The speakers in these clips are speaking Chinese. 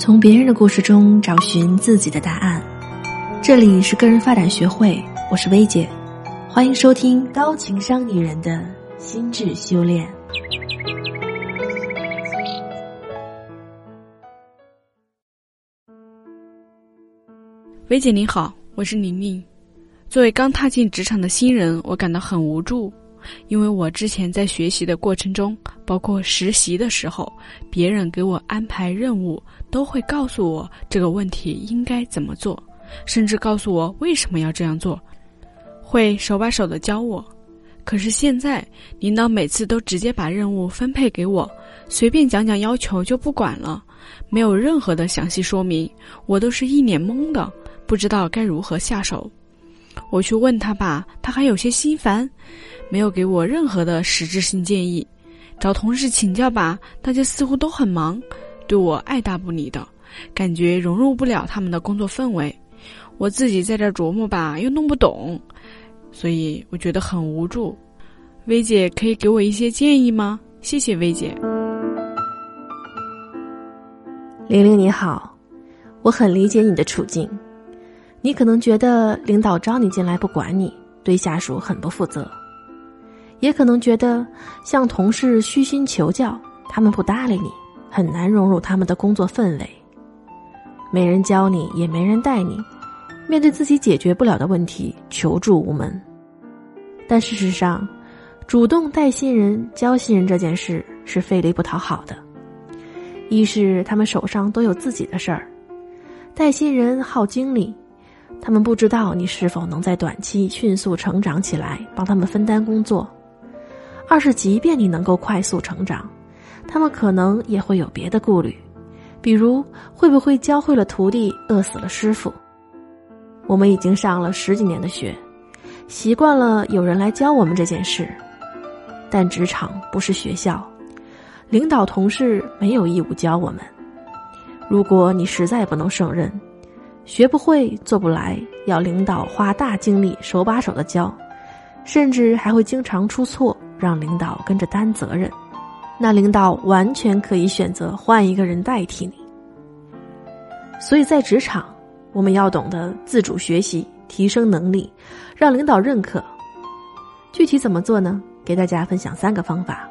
从别人的故事中找寻自己的答案。这里是个人发展学会，我是薇姐，欢迎收听高情商女人的心智修炼。薇姐你好，我是宁宁。作为刚踏进职场的新人，我感到很无助。因为我之前在学习的过程中，包括实习的时候，别人给我安排任务，都会告诉我这个问题应该怎么做，甚至告诉我为什么要这样做，会手把手的教我。可是现在，领导每次都直接把任务分配给我，随便讲讲要求就不管了，没有任何的详细说明，我都是一脸懵的，不知道该如何下手。我去问他吧，他还有些心烦。没有给我任何的实质性建议，找同事请教吧，大家似乎都很忙，对我爱答不理的，感觉融入不了他们的工作氛围。我自己在这琢磨吧，又弄不懂，所以我觉得很无助。薇姐可以给我一些建议吗？谢谢薇姐。玲玲你好，我很理解你的处境，你可能觉得领导招你进来不管你，对下属很不负责。也可能觉得向同事虚心求教，他们不搭理你，很难融入他们的工作氛围。没人教你，也没人带你，面对自己解决不了的问题，求助无门。但事实上，主动带新人、教新人这件事是费力不讨好的。一是他们手上都有自己的事儿，带新人耗精力，他们不知道你是否能在短期迅速成长起来，帮他们分担工作。二是，即便你能够快速成长，他们可能也会有别的顾虑，比如会不会教会了徒弟饿死了师傅。我们已经上了十几年的学，习惯了有人来教我们这件事，但职场不是学校，领导同事没有义务教我们。如果你实在不能胜任，学不会、做不来，要领导花大精力手把手的教，甚至还会经常出错。让领导跟着担责任，那领导完全可以选择换一个人代替你。所以在职场，我们要懂得自主学习，提升能力，让领导认可。具体怎么做呢？给大家分享三个方法。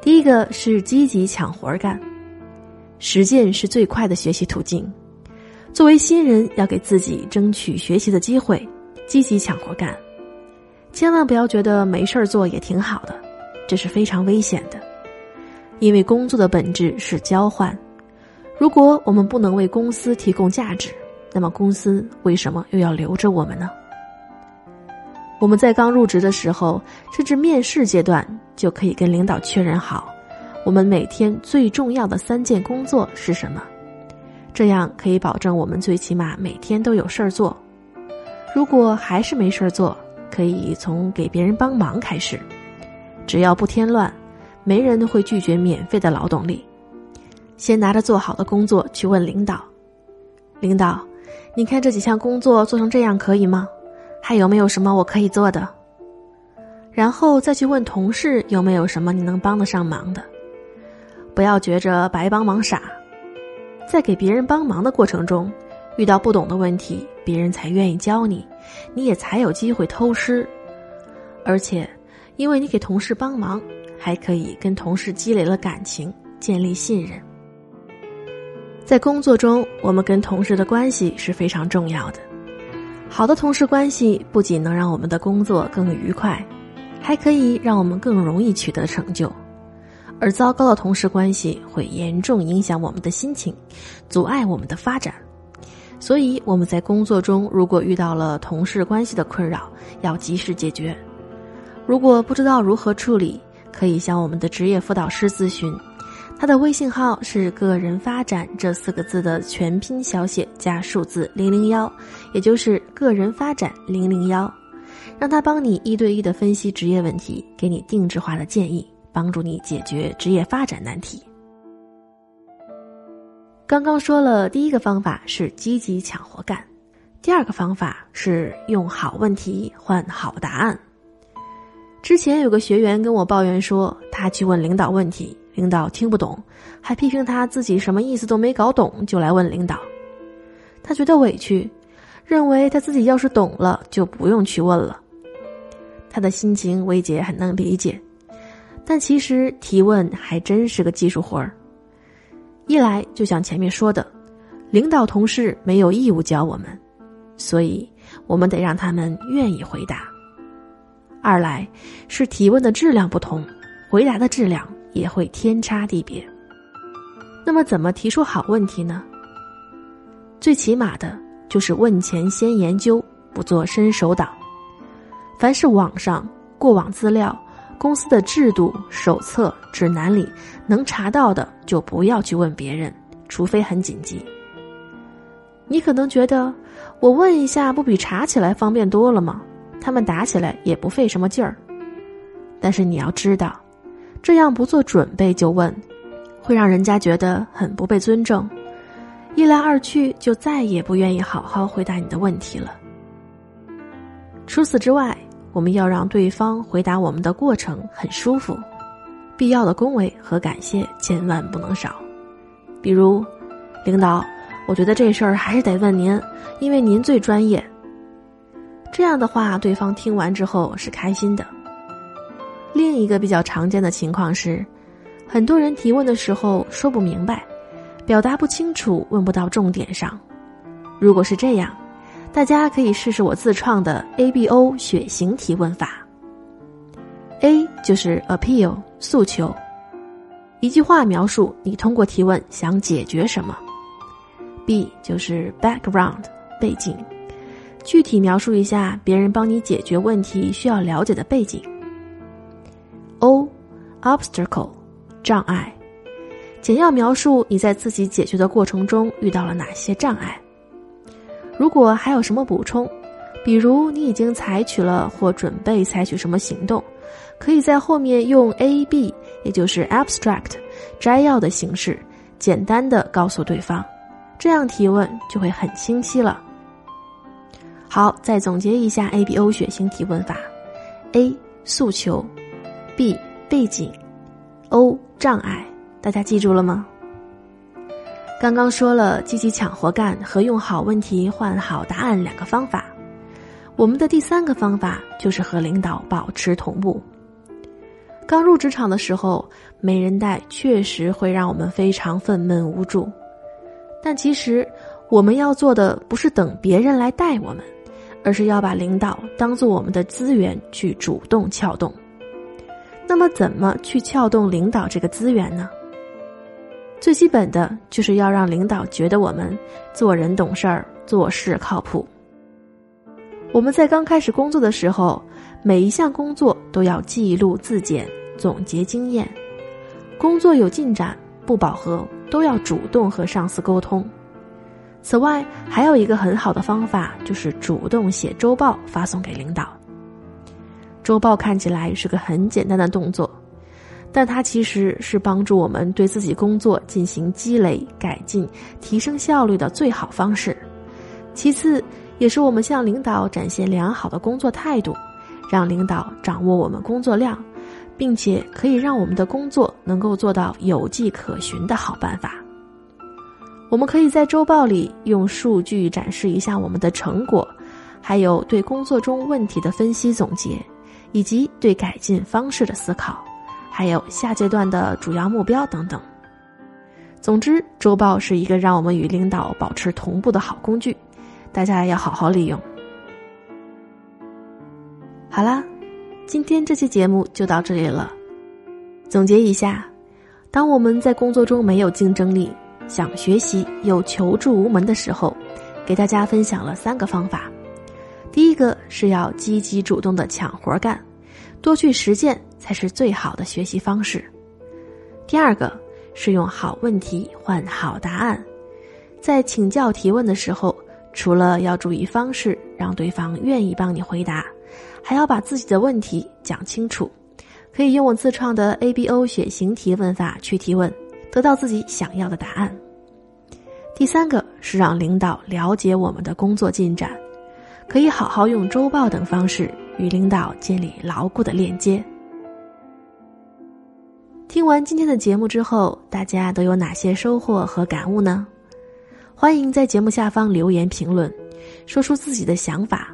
第一个是积极抢活干，实践是最快的学习途径。作为新人，要给自己争取学习的机会，积极抢活干。千万不要觉得没事儿做也挺好的，这是非常危险的，因为工作的本质是交换。如果我们不能为公司提供价值，那么公司为什么又要留着我们呢？我们在刚入职的时候，甚至面试阶段，就可以跟领导确认好，我们每天最重要的三件工作是什么，这样可以保证我们最起码每天都有事儿做。如果还是没事儿做，可以从给别人帮忙开始，只要不添乱，没人会拒绝免费的劳动力。先拿着做好的工作去问领导：“领导，你看这几项工作做成这样可以吗？还有没有什么我可以做的？”然后再去问同事有没有什么你能帮得上忙的。不要觉着白帮忙傻，在给别人帮忙的过程中，遇到不懂的问题，别人才愿意教你。你也才有机会偷师，而且，因为你给同事帮忙，还可以跟同事积累了感情，建立信任。在工作中，我们跟同事的关系是非常重要的。好的同事关系不仅能让我们的工作更愉快，还可以让我们更容易取得成就；而糟糕的同事关系会严重影响我们的心情，阻碍我们的发展。所以我们在工作中，如果遇到了同事关系的困扰，要及时解决。如果不知道如何处理，可以向我们的职业辅导师咨询，他的微信号是“个人发展”这四个字的全拼小写加数字零零幺，也就是“个人发展零零幺”，让他帮你一对一的分析职业问题，给你定制化的建议，帮助你解决职业发展难题。刚刚说了，第一个方法是积极抢活干，第二个方法是用好问题换好答案。之前有个学员跟我抱怨说，他去问领导问题，领导听不懂，还批评他自己什么意思都没搞懂，就来问领导。他觉得委屈，认为他自己要是懂了，就不用去问了。他的心情，薇姐很能理解。但其实提问还真是个技术活儿。一来就像前面说的，领导同事没有义务教我们，所以我们得让他们愿意回答；二来是提问的质量不同，回答的质量也会天差地别。那么怎么提出好问题呢？最起码的就是问前先研究，不做伸手党。凡是网上过往资料。公司的制度、手册、指南里能查到的，就不要去问别人，除非很紧急。你可能觉得，我问一下不比查起来方便多了吗？他们打起来也不费什么劲儿。但是你要知道，这样不做准备就问，会让人家觉得很不被尊重，一来二去就再也不愿意好好回答你的问题了。除此之外。我们要让对方回答我们的过程很舒服，必要的恭维和感谢千万不能少。比如，领导，我觉得这事儿还是得问您，因为您最专业。这样的话，对方听完之后是开心的。另一个比较常见的情况是，很多人提问的时候说不明白，表达不清楚，问不到重点上。如果是这样。大家可以试试我自创的 A B O 血型提问法。A 就是 appeal 诉求，一句话描述你通过提问想解决什么。B 就是 background 背景，具体描述一下别人帮你解决问题需要了解的背景。O obstacle 障碍，简要描述你在自己解决的过程中遇到了哪些障碍。如果还有什么补充，比如你已经采取了或准备采取什么行动，可以在后面用 A B，也就是 abstract 摘要的形式，简单的告诉对方，这样提问就会很清晰了。好，再总结一下 A B O 血型提问法：A 诉求，B 背景，O 障碍，大家记住了吗？刚刚说了积极抢活干和用好问题换好答案两个方法，我们的第三个方法就是和领导保持同步。刚入职场的时候，没人带确实会让我们非常愤懑无助，但其实我们要做的不是等别人来带我们，而是要把领导当做我们的资源去主动撬动。那么，怎么去撬动领导这个资源呢？最基本的就是要让领导觉得我们做人懂事儿、做事靠谱。我们在刚开始工作的时候，每一项工作都要记录自检、总结经验。工作有进展不饱和，都要主动和上司沟通。此外，还有一个很好的方法，就是主动写周报发送给领导。周报看起来是个很简单的动作。但它其实是帮助我们对自己工作进行积累、改进、提升效率的最好方式。其次，也是我们向领导展现良好的工作态度，让领导掌握我们工作量，并且可以让我们的工作能够做到有迹可循的好办法。我们可以在周报里用数据展示一下我们的成果，还有对工作中问题的分析总结，以及对改进方式的思考。还有下阶段的主要目标等等。总之，周报是一个让我们与领导保持同步的好工具，大家要好好利用。好啦，今天这期节目就到这里了。总结一下，当我们在工作中没有竞争力，想学习又求助无门的时候，给大家分享了三个方法。第一个是要积极主动的抢活干，多去实践。才是最好的学习方式。第二个是用好问题换好答案，在请教提问的时候，除了要注意方式，让对方愿意帮你回答，还要把自己的问题讲清楚。可以用我自创的 A B O 血型提问法去提问，得到自己想要的答案。第三个是让领导了解我们的工作进展，可以好好用周报等方式与领导建立牢固的链接。听完今天的节目之后，大家都有哪些收获和感悟呢？欢迎在节目下方留言评论，说出自己的想法，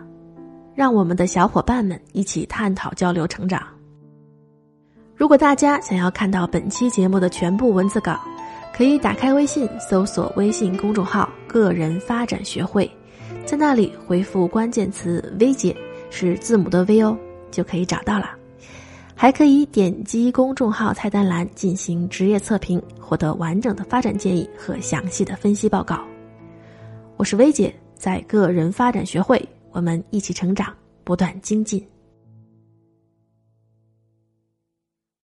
让我们的小伙伴们一起探讨交流成长。如果大家想要看到本期节目的全部文字稿，可以打开微信搜索微信公众号“个人发展学会”，在那里回复关键词“薇姐”，是字母的 V 哦，就可以找到了。还可以点击公众号菜单栏进行职业测评，获得完整的发展建议和详细的分析报告。我是薇姐，在个人发展学会，我们一起成长，不断精进。